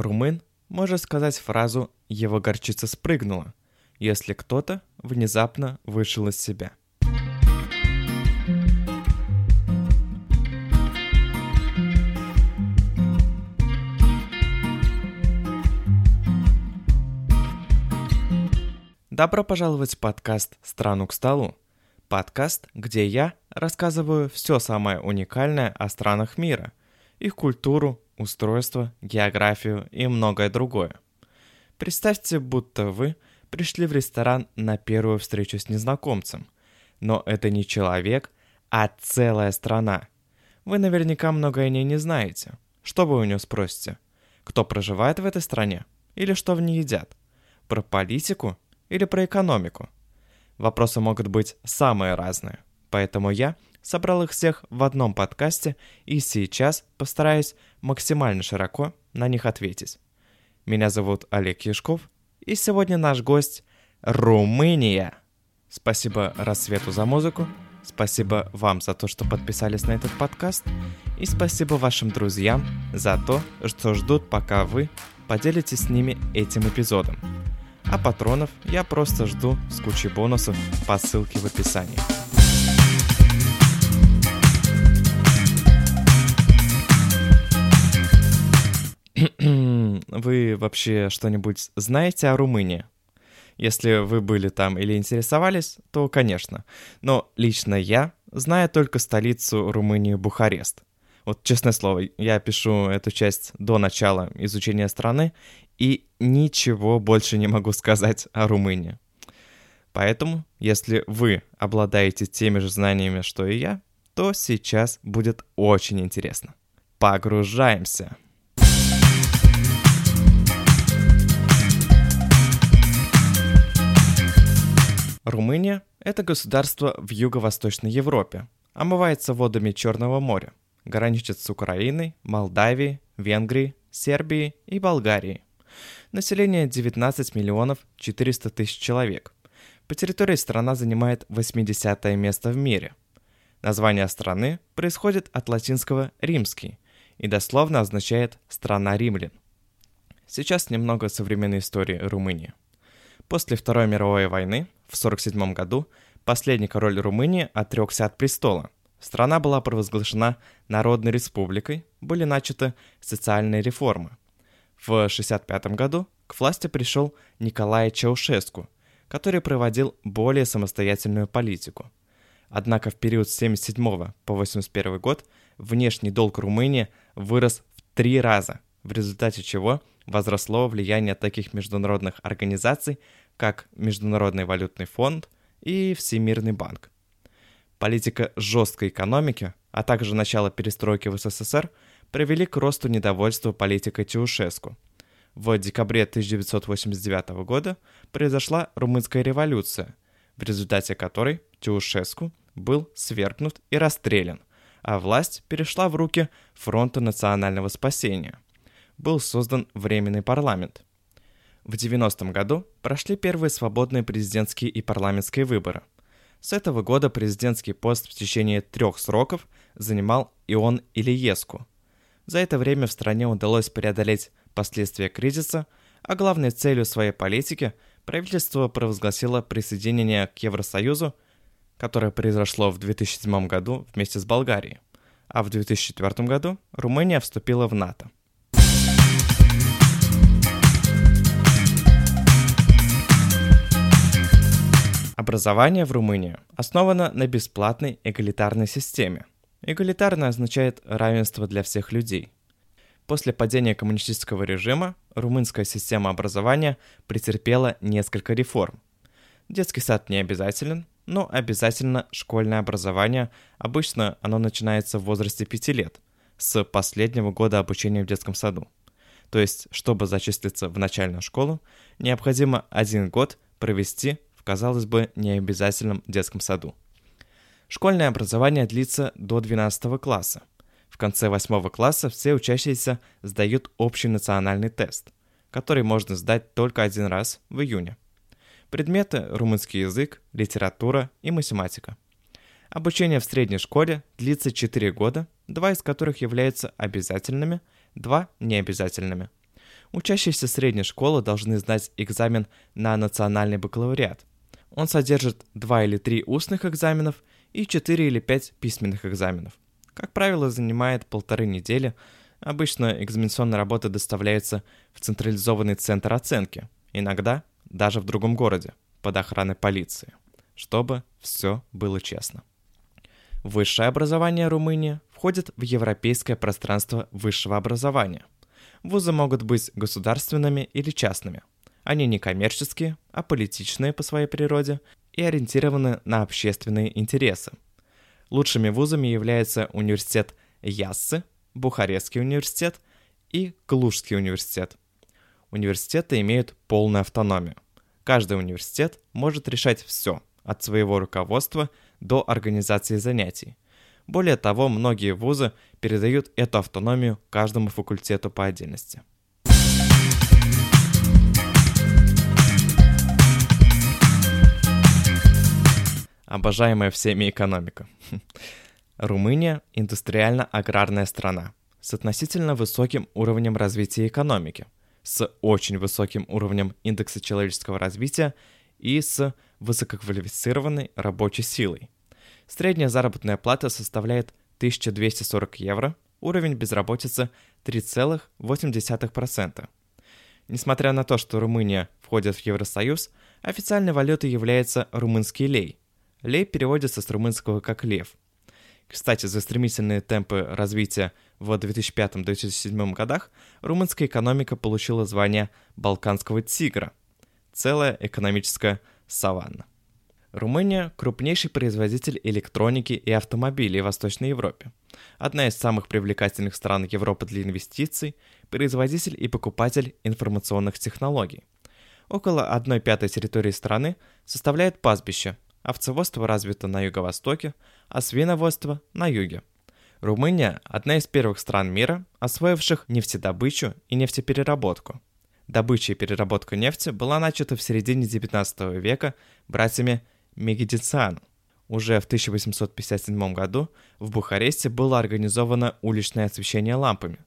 Румын может сказать фразу «его горчица спрыгнула», если кто-то внезапно вышел из себя. Добро пожаловать в подкаст «Страну к столу». Подкаст, где я рассказываю все самое уникальное о странах мира, их культуру, устройство, географию и многое другое. Представьте, будто вы пришли в ресторан на первую встречу с незнакомцем. Но это не человек, а целая страна. Вы наверняка многое о ней не знаете. Что вы у нее спросите? Кто проживает в этой стране? Или что в ней едят? Про политику или про экономику? Вопросы могут быть самые разные, поэтому я собрал их всех в одном подкасте и сейчас постараюсь максимально широко на них ответить. Меня зовут Олег Яшков, и сегодня наш гость – Румыния. Спасибо Рассвету за музыку, спасибо вам за то, что подписались на этот подкаст, и спасибо вашим друзьям за то, что ждут, пока вы поделитесь с ними этим эпизодом а патронов я просто жду с кучей бонусов по ссылке в описании. Вы вообще что-нибудь знаете о Румынии? Если вы были там или интересовались, то, конечно. Но лично я знаю только столицу Румынии Бухарест. Вот честное слово, я пишу эту часть до начала изучения страны, и ничего больше не могу сказать о Румынии. Поэтому, если вы обладаете теми же знаниями, что и я, то сейчас будет очень интересно. Погружаемся! Румыния – это государство в юго-восточной Европе, омывается водами Черного моря, граничит с Украиной, Молдавией, Венгрией, Сербией и Болгарией – Население 19 миллионов 400 тысяч человек. По территории страна занимает 80 место в мире. Название страны происходит от латинского «римский» и дословно означает «страна римлян». Сейчас немного современной истории Румынии. После Второй мировой войны в 1947 году последний король Румынии отрекся от престола. Страна была провозглашена Народной республикой, были начаты социальные реформы. В 1965 году к власти пришел Николай Чаушеску, который проводил более самостоятельную политику. Однако в период с 1977 по 1981 год внешний долг Румынии вырос в три раза, в результате чего возросло влияние таких международных организаций, как Международный валютный фонд и Всемирный банк. Политика жесткой экономики, а также начало перестройки в СССР – привели к росту недовольства политикой Чаушеску. В декабре 1989 года произошла румынская революция, в результате которой Чаушеску был свергнут и расстрелян, а власть перешла в руки Фронта национального спасения. Был создан Временный парламент. В 90-м году прошли первые свободные президентские и парламентские выборы. С этого года президентский пост в течение трех сроков занимал Ион Ильеску, за это время в стране удалось преодолеть последствия кризиса, а главной целью своей политики правительство провозгласило присоединение к Евросоюзу, которое произошло в 2007 году вместе с Болгарией, а в 2004 году Румыния вступила в НАТО. Образование в Румынии основано на бесплатной эгалитарной системе – Эгалитарно означает равенство для всех людей. После падения коммунистического режима румынская система образования претерпела несколько реформ. Детский сад не обязателен, но обязательно школьное образование. Обычно оно начинается в возрасте 5 лет, с последнего года обучения в детском саду. То есть, чтобы зачислиться в начальную школу, необходимо один год провести казалось бы, необязательном детском саду. Школьное образование длится до 12 класса. В конце 8 класса все учащиеся сдают общий национальный тест, который можно сдать только один раз в июне. Предметы – румынский язык, литература и математика. Обучение в средней школе длится 4 года, два из которых являются обязательными, два – необязательными. Учащиеся средней школы должны сдать экзамен на национальный бакалавриат. Он содержит 2 или 3 устных экзаменов и 4 или 5 письменных экзаменов. Как правило, занимает полторы недели. Обычно экзаменационная работа доставляется в централизованный центр оценки, иногда даже в другом городе, под охраной полиции, чтобы все было честно. Высшее образование Румынии входит в европейское пространство высшего образования. Вузы могут быть государственными или частными. Они не коммерческие, а политичные по своей природе и ориентированы на общественные интересы. Лучшими вузами являются университет Яссы, Бухарестский университет и Клужский университет. Университеты имеют полную автономию. Каждый университет может решать все, от своего руководства до организации занятий. Более того, многие вузы передают эту автономию каждому факультету по отдельности. Обожаемая всеми экономика. Румыния – индустриально-аграрная страна с относительно высоким уровнем развития экономики, с очень высоким уровнем индекса человеческого развития и с высококвалифицированной рабочей силой. Средняя заработная плата составляет 1240 евро, уровень безработицы 3,8%. Несмотря на то, что Румыния входит в Евросоюз, официальной валютой является румынский лей. Лей переводится с румынского как лев. Кстати, за стремительные темпы развития в 2005-2007 годах румынская экономика получила звание «Балканского тигра», целая экономическая саванна. Румыния – крупнейший производитель электроники и автомобилей в Восточной Европе. Одна из самых привлекательных стран Европы для инвестиций, производитель и покупатель информационных технологий. Около 1 пятой территории страны составляет пастбище, овцеводство развито на юго-востоке, а свиноводство – на юге. Румыния – одна из первых стран мира, освоивших нефтедобычу и нефтепереработку – Добыча и переработка нефти была начата в середине 19 века братьями Мегедициан. Уже в 1857 году в Бухаресте было организовано уличное освещение лампами,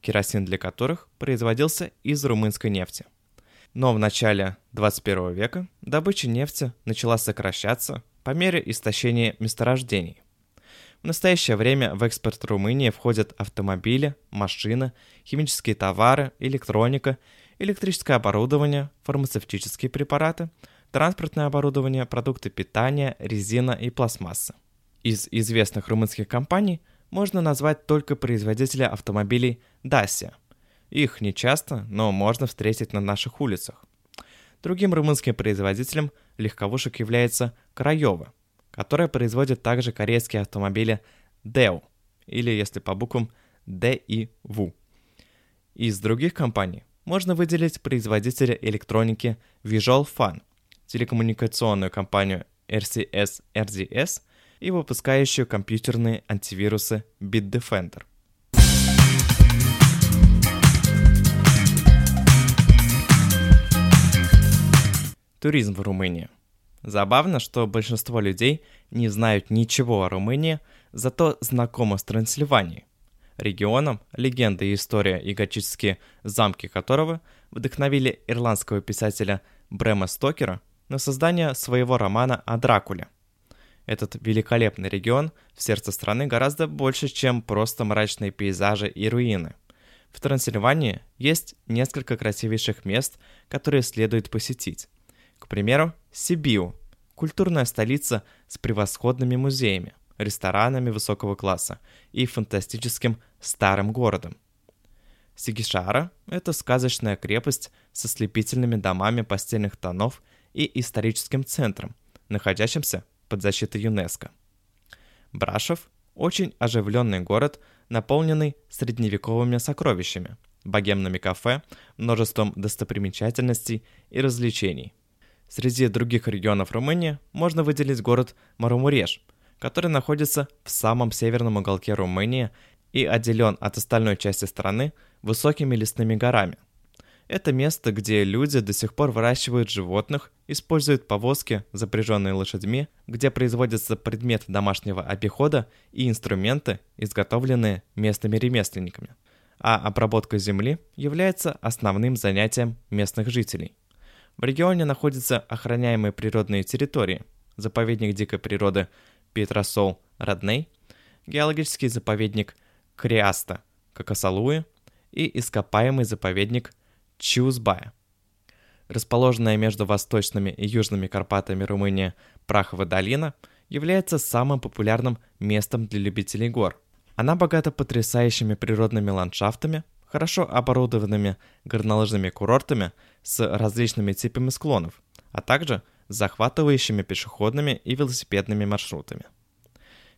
керосин для которых производился из румынской нефти. Но в начале 21 века добыча нефти начала сокращаться по мере истощения месторождений. В настоящее время в экспорт Румынии входят автомобили, машины, химические товары, электроника электрическое оборудование, фармацевтические препараты, транспортное оборудование, продукты питания, резина и пластмасса. Из известных румынских компаний можно назвать только производителя автомобилей Dacia. Их не часто, но можно встретить на наших улицах. Другим румынским производителем легковушек является Краева, которая производит также корейские автомобили Deo, или если по буквам DIV. Из других компаний можно выделить производителя электроники Visual Fun, телекоммуникационную компанию RCS RDS и выпускающую компьютерные антивирусы Bitdefender. Туризм в Румынии. Забавно, что большинство людей не знают ничего о Румынии, зато знакомы с Трансильванией регионом, легенда и история и замки которого вдохновили ирландского писателя Брэма Стокера на создание своего романа о Дракуле. Этот великолепный регион в сердце страны гораздо больше, чем просто мрачные пейзажи и руины. В Трансильвании есть несколько красивейших мест, которые следует посетить. К примеру, Сибиу – культурная столица с превосходными музеями ресторанами высокого класса и фантастическим старым городом. Сигишара – это сказочная крепость со слепительными домами постельных тонов и историческим центром, находящимся под защитой ЮНЕСКО. Брашов – очень оживленный город, наполненный средневековыми сокровищами, богемными кафе, множеством достопримечательностей и развлечений. Среди других регионов Румынии можно выделить город Марумуреш, который находится в самом северном уголке Румынии и отделен от остальной части страны высокими лесными горами. Это место, где люди до сих пор выращивают животных, используют повозки, запряженные лошадьми, где производятся предметы домашнего обихода и инструменты, изготовленные местными ремесленниками. а обработка земли является основным занятием местных жителей. В регионе находятся охраняемые природные территории, заповедник дикой природы Петросол-Родней, геологический заповедник Криаста, Какасалуи и ископаемый заповедник Чиузбая. Расположенная между восточными и южными Карпатами Румыния Прахова долина является самым популярным местом для любителей гор. Она богата потрясающими природными ландшафтами, хорошо оборудованными горнолыжными курортами с различными типами склонов, а также захватывающими пешеходными и велосипедными маршрутами.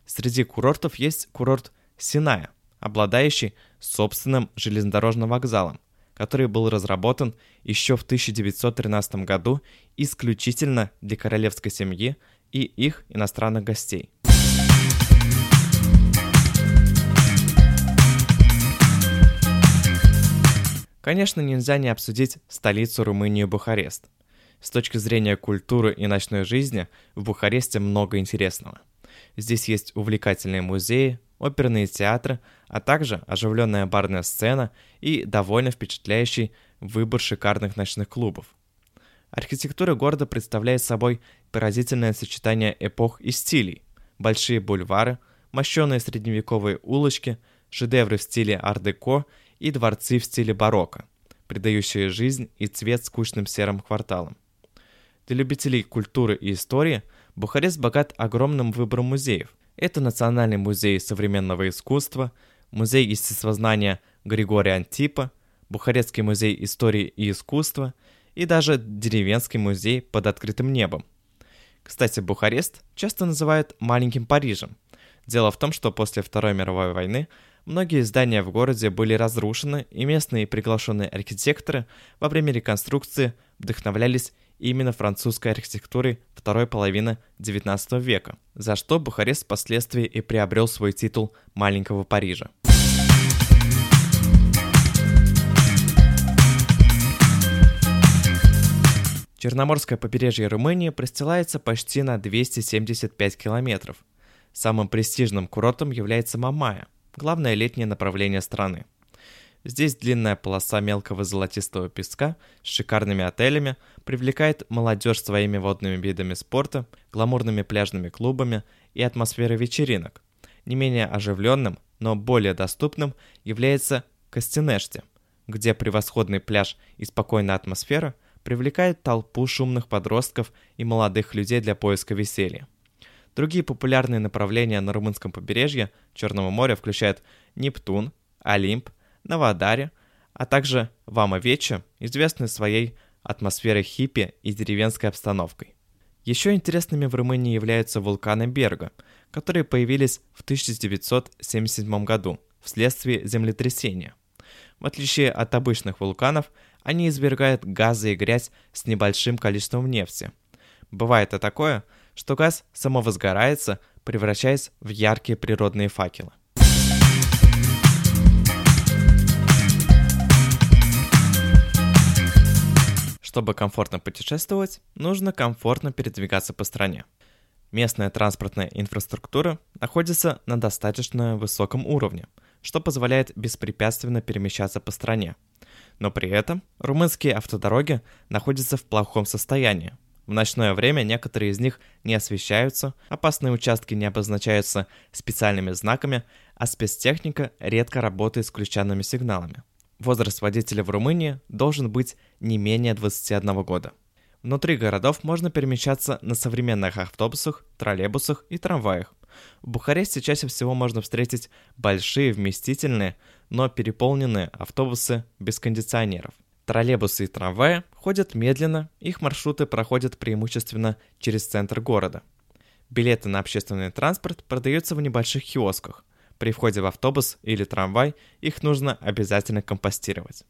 Среди курортов есть курорт Синая, обладающий собственным железнодорожным вокзалом, который был разработан еще в 1913 году исключительно для королевской семьи и их иностранных гостей. Конечно, нельзя не обсудить столицу Румынии Бухарест. С точки зрения культуры и ночной жизни в Бухаресте много интересного. Здесь есть увлекательные музеи, оперные театры, а также оживленная барная сцена и довольно впечатляющий выбор шикарных ночных клубов. Архитектура города представляет собой поразительное сочетание эпох и стилей. Большие бульвары, мощенные средневековые улочки, шедевры в стиле ар-деко и дворцы в стиле барокко, придающие жизнь и цвет скучным серым кварталам. Для любителей культуры и истории Бухарест богат огромным выбором музеев. Это Национальный музей современного искусства, Музей естествознания Григория Антипа, Бухарестский музей истории и искусства и даже деревенский музей под открытым небом. Кстати, Бухарест часто называют «маленьким Парижем». Дело в том, что после Второй мировой войны Многие здания в городе были разрушены, и местные приглашенные архитекторы во время реконструкции вдохновлялись именно французской архитектурой второй половины XIX века, за что Бухарест впоследствии и приобрел свой титул «маленького Парижа». Черноморское побережье Румынии простилается почти на 275 километров. Самым престижным курортом является Мамая – главное летнее направление страны. Здесь длинная полоса мелкого золотистого песка с шикарными отелями привлекает молодежь своими водными видами спорта, гламурными пляжными клубами и атмосферой вечеринок. Не менее оживленным, но более доступным является Костенеште, где превосходный пляж и спокойная атмосфера привлекают толпу шумных подростков и молодых людей для поиска веселья. Другие популярные направления на румынском побережье Черного моря включают Нептун, Олимп, Новодаре, а также Вама-Вече, известный своей атмосферой хиппи и деревенской обстановкой. Еще интересными в Румынии являются вулканы Берга, которые появились в 1977 году вследствие землетрясения. В отличие от обычных вулканов, они извергают газы и грязь с небольшим количеством нефти. Бывает и такое, что газ самовозгорается, превращаясь в яркие природные факелы. Чтобы комфортно путешествовать, нужно комфортно передвигаться по стране. Местная транспортная инфраструктура находится на достаточно высоком уровне, что позволяет беспрепятственно перемещаться по стране. Но при этом румынские автодороги находятся в плохом состоянии, в ночное время некоторые из них не освещаются, опасные участки не обозначаются специальными знаками, а спецтехника редко работает с включенными сигналами. Возраст водителя в Румынии должен быть не менее 21 года. Внутри городов можно перемещаться на современных автобусах, троллейбусах и трамваях. В Бухаресте чаще всего можно встретить большие вместительные, но переполненные автобусы без кондиционеров. Троллейбусы и трамваи ходят медленно, их маршруты проходят преимущественно через центр города. Билеты на общественный транспорт продаются в небольших киосках. При входе в автобус или трамвай их нужно обязательно компостировать.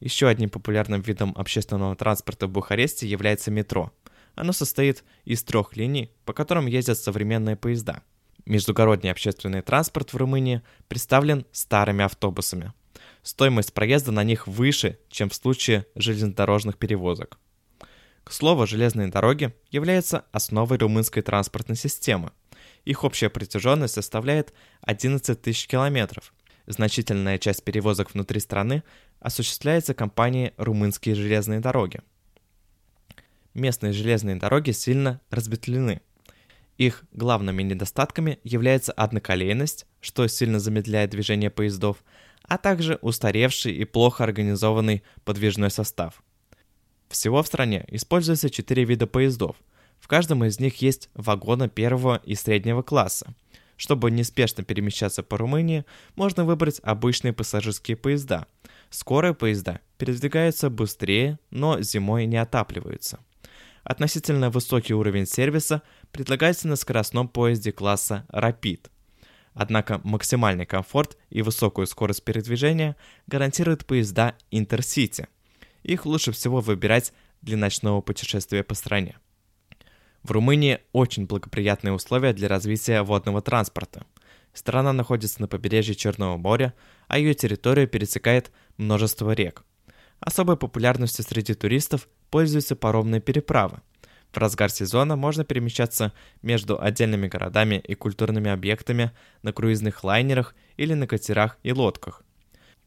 Еще одним популярным видом общественного транспорта в Бухаресте является метро. Оно состоит из трех линий, по которым ездят современные поезда. Междугородний общественный транспорт в Румынии представлен старыми автобусами – стоимость проезда на них выше, чем в случае железнодорожных перевозок. К слову, железные дороги являются основой румынской транспортной системы. Их общая протяженность составляет 11 тысяч километров. Значительная часть перевозок внутри страны осуществляется компанией «Румынские железные дороги». Местные железные дороги сильно разветвлены. Их главными недостатками является одноколейность, что сильно замедляет движение поездов, а также устаревший и плохо организованный подвижной состав. Всего в стране используется 4 вида поездов. В каждом из них есть вагоны первого и среднего класса – чтобы неспешно перемещаться по Румынии, можно выбрать обычные пассажирские поезда. Скорые поезда передвигаются быстрее, но зимой не отапливаются. Относительно высокий уровень сервиса предлагается на скоростном поезде класса Rapid. Однако максимальный комфорт и высокую скорость передвижения гарантируют поезда Intercity. Их лучше всего выбирать для ночного путешествия по стране. В Румынии очень благоприятные условия для развития водного транспорта. Страна находится на побережье Черного моря, а ее территория пересекает множество рек. Особой популярностью среди туристов пользуются паромные переправы. В разгар сезона можно перемещаться между отдельными городами и культурными объектами на круизных лайнерах или на катерах и лодках.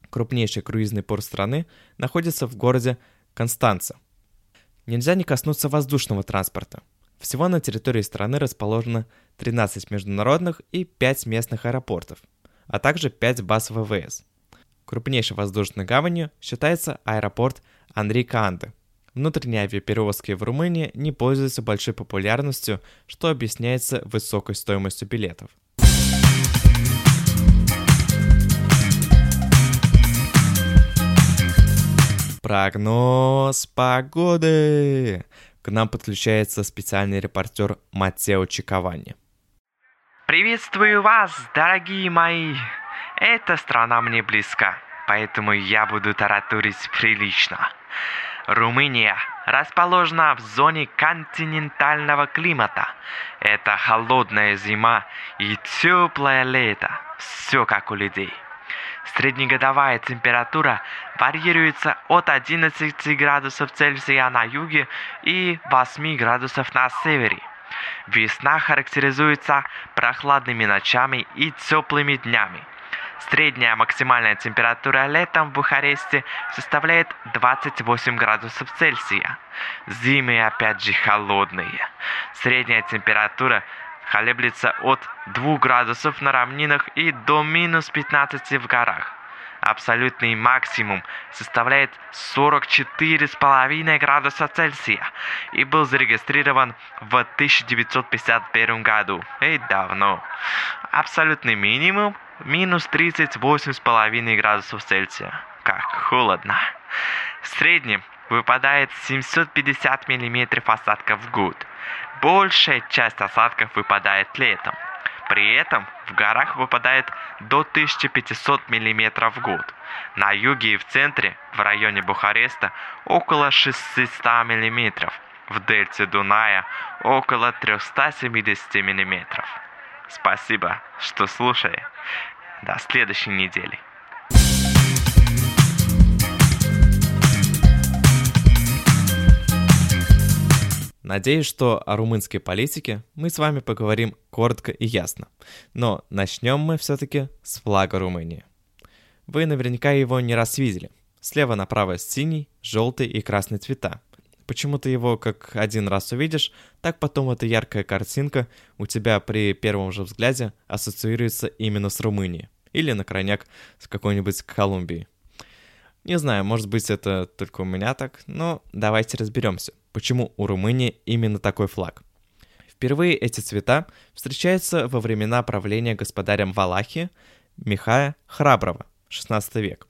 Крупнейший круизный порт страны находится в городе Констанца. Нельзя не коснуться воздушного транспорта. Всего на территории страны расположено 13 международных и 5 местных аэропортов, а также 5 баз ВВС. Крупнейшей воздушной гаванью считается аэропорт Андрей Канды. Внутренние авиаперевозки в Румынии не пользуются большой популярностью, что объясняется высокой стоимостью билетов. Прогноз погоды. К нам подключается специальный репортер Матео Чиковани. Приветствую вас, дорогие мои! Эта страна мне близка, поэтому я буду таратурить прилично. Румыния расположена в зоне континентального климата. Это холодная зима и теплое лето. Все как у людей. Среднегодовая температура варьируется от 11 градусов Цельсия на юге и 8 градусов на севере. Весна характеризуется прохладными ночами и теплыми днями. Средняя максимальная температура летом в Бухаресте составляет 28 градусов Цельсия. Зимы опять же холодные. Средняя температура колеблется от 2 градусов на равнинах и до минус 15 в горах. Абсолютный максимум составляет 44,5 градуса Цельсия и был зарегистрирован в 1951 году, и давно. Абсолютный минимум минус 38,5 градусов Цельсия. Как холодно. В среднем выпадает 750 мм осадков в год. Большая часть осадков выпадает летом. При этом в горах выпадает до 1500 мм в год. На юге и в центре, в районе Бухареста, около 600 мм. В дельте Дуная около 370 мм. Спасибо, что слушали. До следующей недели. Надеюсь, что о румынской политике мы с вами поговорим коротко и ясно. Но начнем мы все-таки с флага Румынии. Вы наверняка его не раз видели. Слева направо синий, желтый и красный цвета. Почему-то его как один раз увидишь, так потом эта яркая картинка у тебя при первом же взгляде ассоциируется именно с Румынией. Или на крайняк с какой-нибудь Колумбией. Не знаю, может быть это только у меня так, но давайте разберемся, почему у Румынии именно такой флаг. Впервые эти цвета встречаются во времена правления господарем Валахи Михая Храброго, 16 век.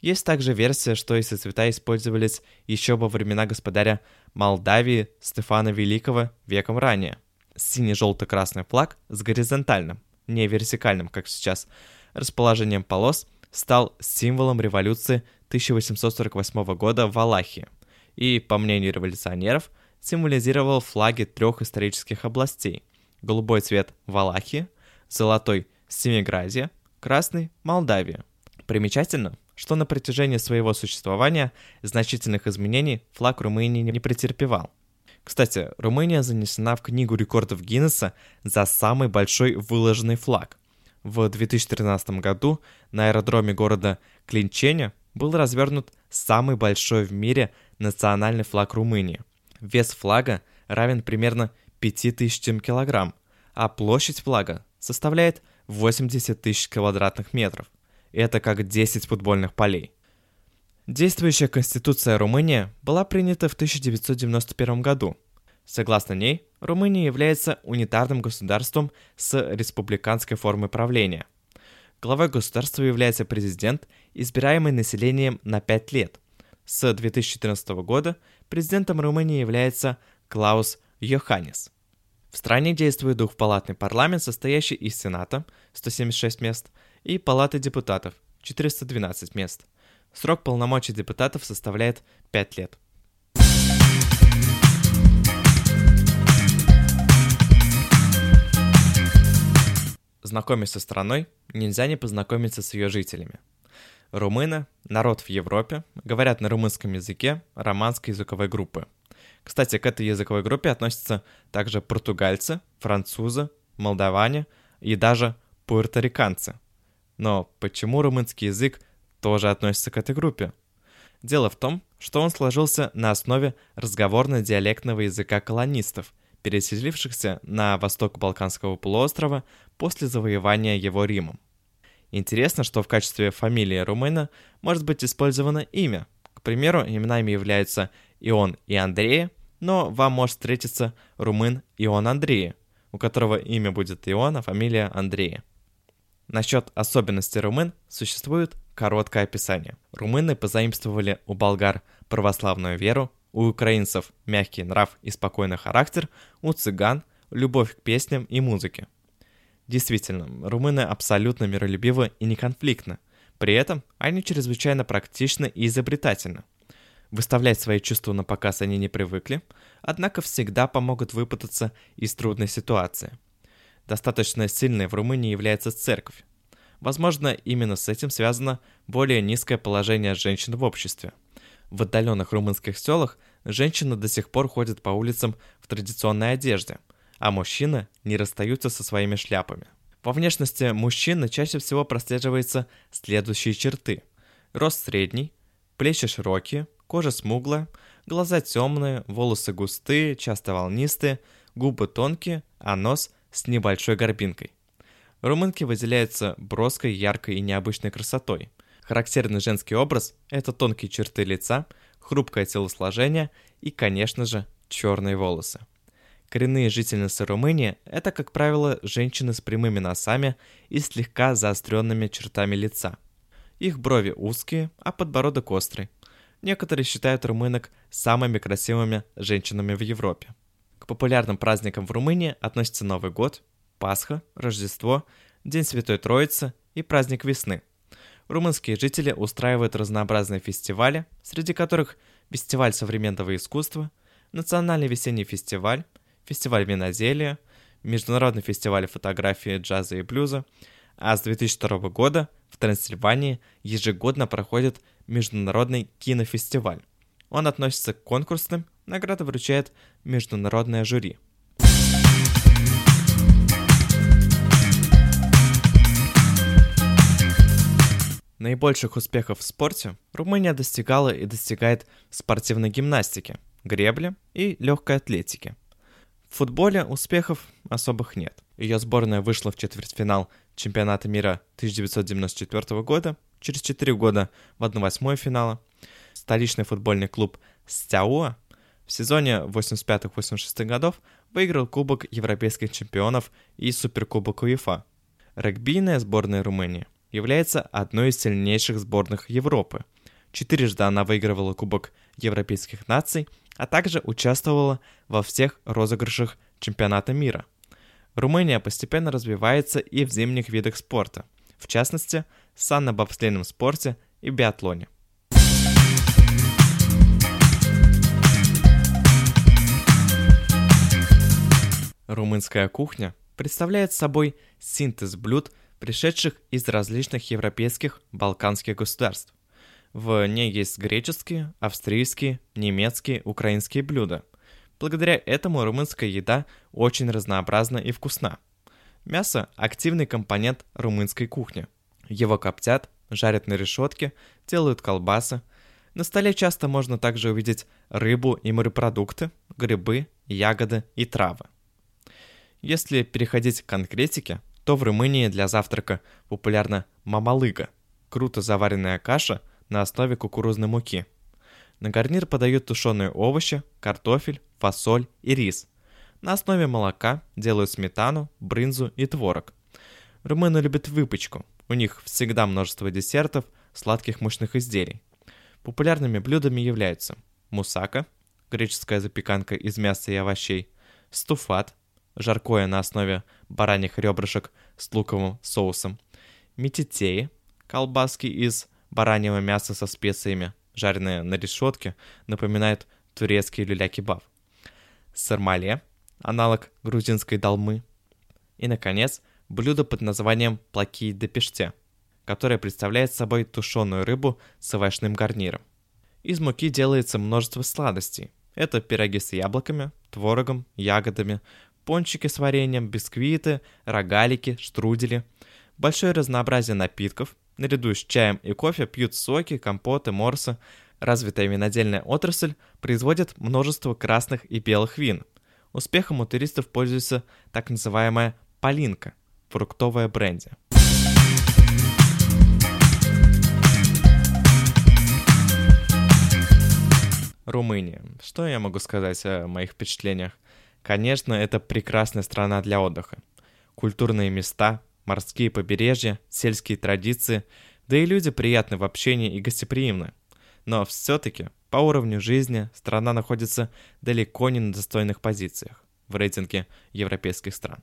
Есть также версия, что эти цвета использовались еще во времена господаря Молдавии Стефана Великого веком ранее. Синий-желто-красный флаг с горизонтальным, не вертикальным, как сейчас, расположением полос стал символом революции 1848 года в Валахии и, по мнению революционеров, символизировал флаги трех исторических областей – голубой цвет – Валахии, золотой – Семигразия, красный – Молдавия. Примечательно, что на протяжении своего существования значительных изменений флаг Румынии не претерпевал. Кстати, Румыния занесена в Книгу рекордов Гиннесса за самый большой выложенный флаг. В 2013 году на аэродроме города Клинчене был развернут самый большой в мире национальный флаг Румынии. Вес флага равен примерно 5000 килограмм, а площадь флага составляет 80 тысяч квадратных метров. Это как 10 футбольных полей. Действующая Конституция Румынии была принята в 1991 году. Согласно ней, Румыния является унитарным государством с республиканской формой правления. Главой государства является президент, избираемый населением на 5 лет. С 2014 года президентом Румынии является Клаус Йоханнес. В стране действует двухпалатный парламент, состоящий из Сената, 176 мест, и Палаты депутатов, 412 мест – Срок полномочий депутатов составляет 5 лет. Знакомясь со страной, нельзя не познакомиться с ее жителями. Румыны – народ в Европе, говорят на румынском языке романской языковой группы. Кстати, к этой языковой группе относятся также португальцы, французы, молдаване и даже пуэрториканцы. Но почему румынский язык тоже относится к этой группе. Дело в том, что он сложился на основе разговорно-диалектного языка колонистов, переселившихся на восток Балканского полуострова после завоевания его Римом. Интересно, что в качестве фамилии румына может быть использовано имя. К примеру, именами являются Ион и Андрея, но вам может встретиться румын Ион Андрея, у которого имя будет Ион, а фамилия Андрея. Насчет особенностей румын существует короткое описание. Румыны позаимствовали у болгар православную веру, у украинцев мягкий нрав и спокойный характер, у цыган любовь к песням и музыке. Действительно, румыны абсолютно миролюбивы и неконфликтны. При этом они чрезвычайно практичны и изобретательны. Выставлять свои чувства на показ они не привыкли, однако всегда помогут выпутаться из трудной ситуации. Достаточно сильной в Румынии является церковь. Возможно, именно с этим связано более низкое положение женщин в обществе. В отдаленных румынских селах женщины до сих пор ходят по улицам в традиционной одежде, а мужчины не расстаются со своими шляпами. Во внешности мужчины чаще всего прослеживаются следующие черты. Рост средний, плечи широкие, кожа смуглая, глаза темные, волосы густые, часто волнистые, губы тонкие, а нос с небольшой горбинкой. Румынки выделяются броской, яркой и необычной красотой. Характерный женский образ – это тонкие черты лица, хрупкое телосложение и, конечно же, черные волосы. Коренные жительницы Румынии – это, как правило, женщины с прямыми носами и слегка заостренными чертами лица. Их брови узкие, а подбородок острый. Некоторые считают румынок самыми красивыми женщинами в Европе. К популярным праздникам в Румынии относятся Новый год, Пасха, Рождество, День Святой Троицы и праздник весны. Румынские жители устраивают разнообразные фестивали, среди которых фестиваль современного искусства, национальный весенний фестиваль, фестиваль виноделия, международный фестиваль фотографии, джаза и блюза, а с 2002 года в Трансильвании ежегодно проходит международный кинофестиваль. Он относится к конкурсным, награды вручает международное жюри – Наибольших успехов в спорте Румыния достигала и достигает в спортивной гимнастике, гребле и легкой атлетике. В футболе успехов особых нет. Ее сборная вышла в четвертьфинал чемпионата мира 1994 года, через 4 года в 1-8 финала. Столичный футбольный клуб Стяуа в сезоне 85-86 годов выиграл Кубок Европейских чемпионов и Суперкубок УЕФА. Регбийная сборная Румынии – является одной из сильнейших сборных Европы. Четырежды она выигрывала Кубок Европейских наций, а также участвовала во всех розыгрышах чемпионата мира. Румыния постепенно развивается и в зимних видах спорта, в частности, в санно-бобслейном спорте и биатлоне. Румынская кухня представляет собой синтез блюд пришедших из различных европейских, балканских государств. В ней есть греческие, австрийские, немецкие, украинские блюда. Благодаря этому румынская еда очень разнообразна и вкусна. Мясо – активный компонент румынской кухни. Его коптят, жарят на решетке, делают колбасы. На столе часто можно также увидеть рыбу и морепродукты, грибы, ягоды и травы. Если переходить к конкретике, то в Румынии для завтрака популярна мамалыга – круто заваренная каша на основе кукурузной муки. На гарнир подают тушеные овощи, картофель, фасоль и рис. На основе молока делают сметану, брынзу и творог. Румыны любят выпечку. У них всегда множество десертов, сладких мощных изделий. Популярными блюдами являются мусака – греческая запеканка из мяса и овощей, стуфат – жаркое на основе бараньих ребрышек с луковым соусом, мититеи – колбаски из бараньего мяса со специями, жареные на решетке, напоминают турецкий люля-кебаб. Сармале – аналог грузинской долмы. И, наконец, блюдо под названием плаки де пеште, которое представляет собой тушеную рыбу с овощным гарниром. Из муки делается множество сладостей. Это пироги с яблоками, творогом, ягодами, пончики с вареньем, бисквиты, рогалики, штрудели. Большое разнообразие напитков. Наряду с чаем и кофе пьют соки, компоты, морсы. Развитая винодельная отрасль производит множество красных и белых вин. Успехом у туристов пользуется так называемая полинка – фруктовая бренди. Румыния. Что я могу сказать о моих впечатлениях? Конечно, это прекрасная страна для отдыха. Культурные места, морские побережья, сельские традиции, да и люди приятны в общении и гостеприимны. Но все-таки по уровню жизни страна находится далеко не на достойных позициях в рейтинге европейских стран.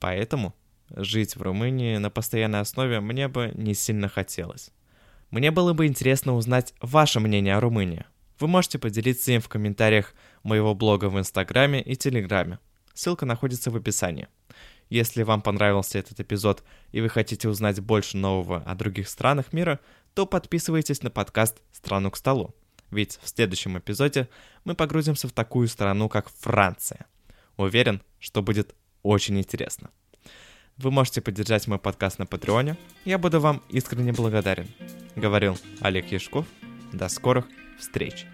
Поэтому жить в Румынии на постоянной основе мне бы не сильно хотелось. Мне было бы интересно узнать ваше мнение о Румынии – вы можете поделиться им в комментариях моего блога в Инстаграме и Телеграме. Ссылка находится в описании. Если вам понравился этот эпизод и вы хотите узнать больше нового о других странах мира, то подписывайтесь на подкаст «Страну к столу». Ведь в следующем эпизоде мы погрузимся в такую страну, как Франция. Уверен, что будет очень интересно. Вы можете поддержать мой подкаст на Патреоне. Я буду вам искренне благодарен. Говорил Олег Яшков. До скорых встреч!